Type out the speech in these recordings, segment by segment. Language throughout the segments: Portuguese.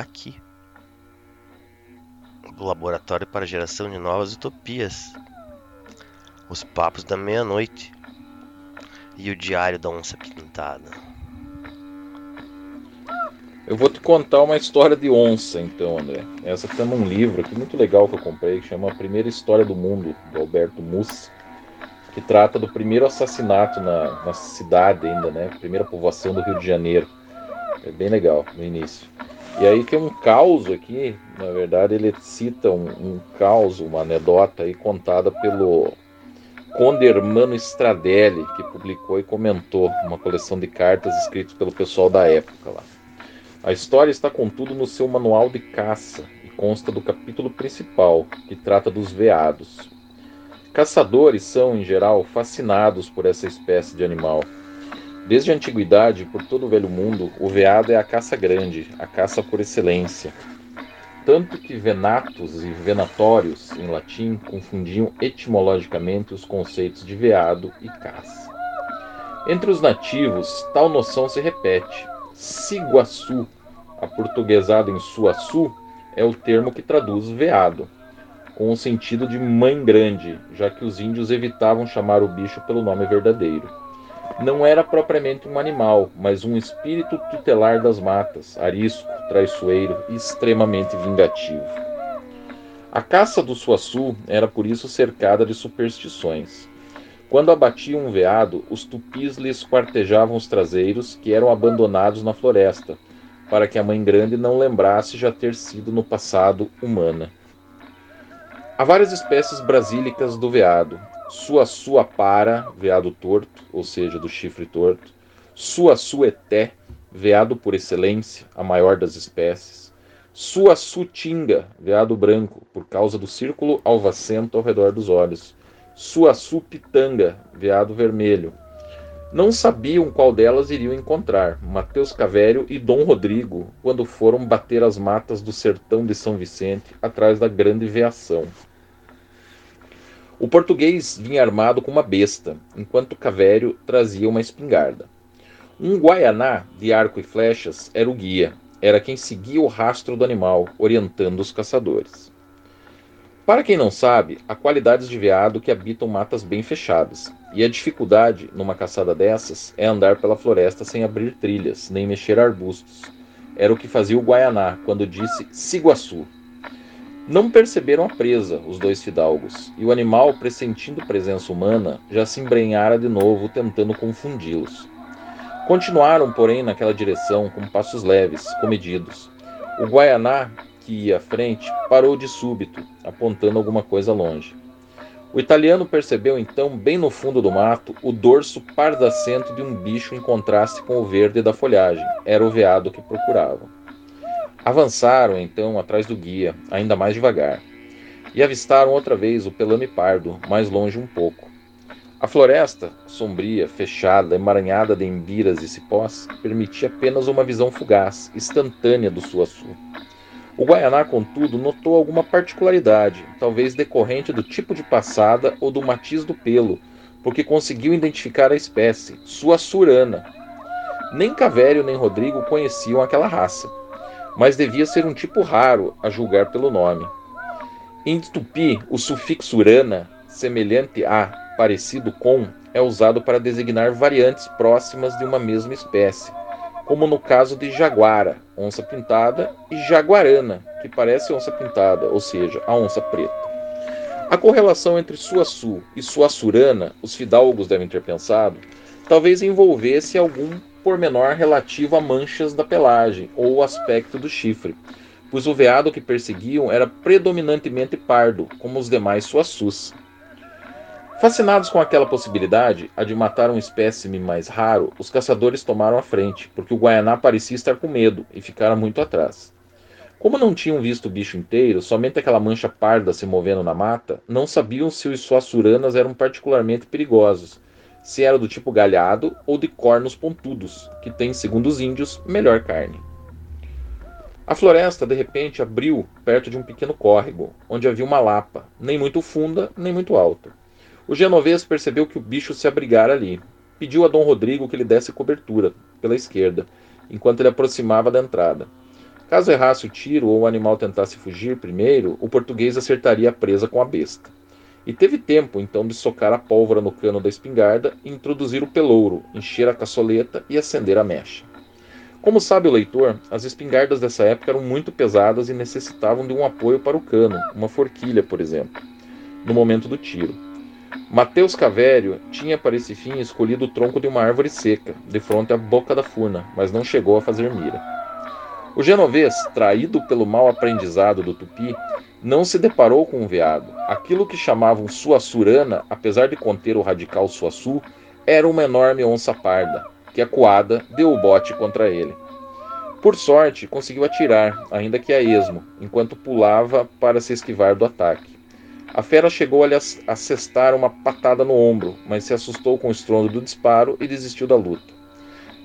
aqui. O laboratório para a geração de novas utopias. Os papos da meia-noite. E o diário da onça pintada. Eu vou te contar uma história de onça, então, André. Essa tem um livro aqui muito legal que eu comprei, que chama A Primeira História do Mundo, do Alberto Mussi, que trata do primeiro assassinato na, na cidade ainda, né? Primeira povoação do Rio de Janeiro. É bem legal no início. E aí tem um caos aqui, na verdade ele cita um, um caos, uma anedota aí contada pelo Conde Hermano Stradelli, que publicou e comentou uma coleção de cartas escritas pelo pessoal da época lá. A história está, contudo, no seu manual de caça e consta do capítulo principal, que trata dos veados. Caçadores são, em geral, fascinados por essa espécie de animal. Desde a antiguidade, por todo o velho mundo, o veado é a caça grande, a caça por excelência. Tanto que venatos e venatórios, em latim, confundiam etimologicamente os conceitos de veado e caça. Entre os nativos, tal noção se repete, Siguaçu, aportuguesado em Suaçu, é o termo que traduz veado, com o sentido de mãe grande, já que os índios evitavam chamar o bicho pelo nome verdadeiro. Não era propriamente um animal, mas um espírito tutelar das matas, arisco, traiçoeiro e extremamente vingativo. A caça do Suaçu era por isso cercada de superstições. Quando abatiam um veado, os tupis lhes quartejavam os traseiros, que eram abandonados na floresta, para que a mãe grande não lembrasse já ter sido no passado humana. Há várias espécies brasílicas do veado. Sua sua para, veado torto, ou seja, do chifre torto. Sua sueté, veado por excelência, a maior das espécies. Sua sutinga, veado branco, por causa do círculo alvacento ao redor dos olhos. Suaçu-Pitanga, veado vermelho. Não sabiam qual delas iriam encontrar, Mateus Cavério e Dom Rodrigo, quando foram bater as matas do sertão de São Vicente, atrás da grande veação. O português vinha armado com uma besta, enquanto Cavério trazia uma espingarda. Um guaianá de arco e flechas era o guia, era quem seguia o rastro do animal, orientando os caçadores. Para quem não sabe, há qualidades de veado que habitam matas bem fechadas, e a dificuldade numa caçada dessas é andar pela floresta sem abrir trilhas, nem mexer arbustos. Era o que fazia o Guaianá quando disse Siguaçu. Não perceberam a presa, os dois fidalgos, e o animal, pressentindo presença humana, já se embrenhara de novo, tentando confundi-los. Continuaram, porém, naquela direção, com passos leves, comedidos. O Guaianá que ia à frente parou de súbito, apontando alguma coisa longe. O italiano percebeu então, bem no fundo do mato, o dorso pardacento de um bicho em contraste com o verde da folhagem. Era o veado que procuravam. Avançaram então atrás do guia, ainda mais devagar, e avistaram outra vez o pelame pardo, mais longe um pouco. A floresta, sombria, fechada, emaranhada de embiras e cipós, permitia apenas uma visão fugaz, instantânea do Suaçu. O Guaianá, contudo, notou alguma particularidade, talvez decorrente do tipo de passada ou do matiz do pelo, porque conseguiu identificar a espécie, sua surana. Nem Cavério nem Rodrigo conheciam aquela raça, mas devia ser um tipo raro, a julgar pelo nome. Em tupi, o sufixo urana, semelhante a, parecido com, é usado para designar variantes próximas de uma mesma espécie, como no caso de jaguara, onça pintada, e jaguarana, que parece onça pintada, ou seja, a onça preta. A correlação entre Suaçu e Suaçurana, os fidalgos devem ter pensado, talvez envolvesse algum pormenor relativo a manchas da pelagem ou o aspecto do chifre, pois o veado que perseguiam era predominantemente pardo, como os demais Suaçus. Fascinados com aquela possibilidade, a de matar um espécime mais raro, os caçadores tomaram a frente, porque o Guaianá parecia estar com medo e ficara muito atrás. Como não tinham visto o bicho inteiro, somente aquela mancha parda se movendo na mata, não sabiam se os suassuranas eram particularmente perigosos, se era do tipo galhado ou de cornos pontudos, que tem, segundo os índios, melhor carne. A floresta, de repente, abriu perto de um pequeno córrego, onde havia uma lapa, nem muito funda, nem muito alta. O genovês percebeu que o bicho se abrigara ali. Pediu a Dom Rodrigo que lhe desse cobertura, pela esquerda, enquanto ele aproximava da entrada. Caso errasse o tiro ou o animal tentasse fugir primeiro, o português acertaria a presa com a besta. E teve tempo então de socar a pólvora no cano da espingarda, introduzir o pelouro, encher a caçoleta e acender a mecha. Como sabe o leitor, as espingardas dessa época eram muito pesadas e necessitavam de um apoio para o cano, uma forquilha, por exemplo, no momento do tiro. Mateus Cavério tinha para esse fim escolhido o tronco de uma árvore seca, de frente à boca da furna, mas não chegou a fazer mira. O genovês, traído pelo mau aprendizado do tupi, não se deparou com um veado. Aquilo que chamavam suassurana, apesar de conter o radical suassu, era uma enorme onça parda, que acuada deu o bote contra ele. Por sorte, conseguiu atirar, ainda que a esmo, enquanto pulava para se esquivar do ataque. A fera chegou a lhe assestar uma patada no ombro, mas se assustou com o estrondo do disparo e desistiu da luta.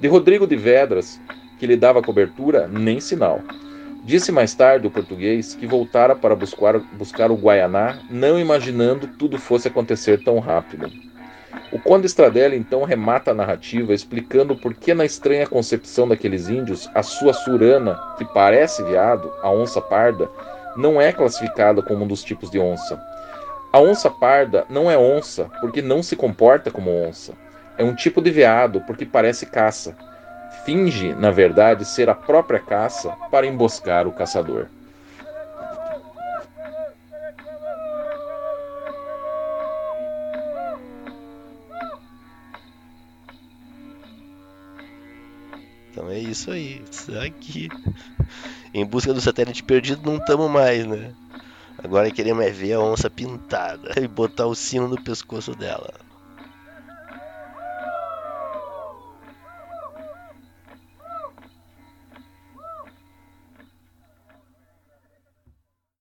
De Rodrigo de Vedras, que lhe dava cobertura, nem sinal. Disse mais tarde o português que voltara para buscar, buscar o Guaianá, não imaginando tudo fosse acontecer tão rápido. O Conde Stradelli então remata a narrativa explicando por que, na estranha concepção daqueles índios, a sua surana, que parece veado, a onça parda, não é classificada como um dos tipos de onça. A onça parda não é onça porque não se comporta como onça. É um tipo de veado porque parece caça. Finge, na verdade, ser a própria caça para emboscar o caçador. Então é isso aí. Isso aqui. Em busca do satélite perdido não estamos mais, né? Agora queremos é ver a onça pintada e botar o sino no pescoço dela.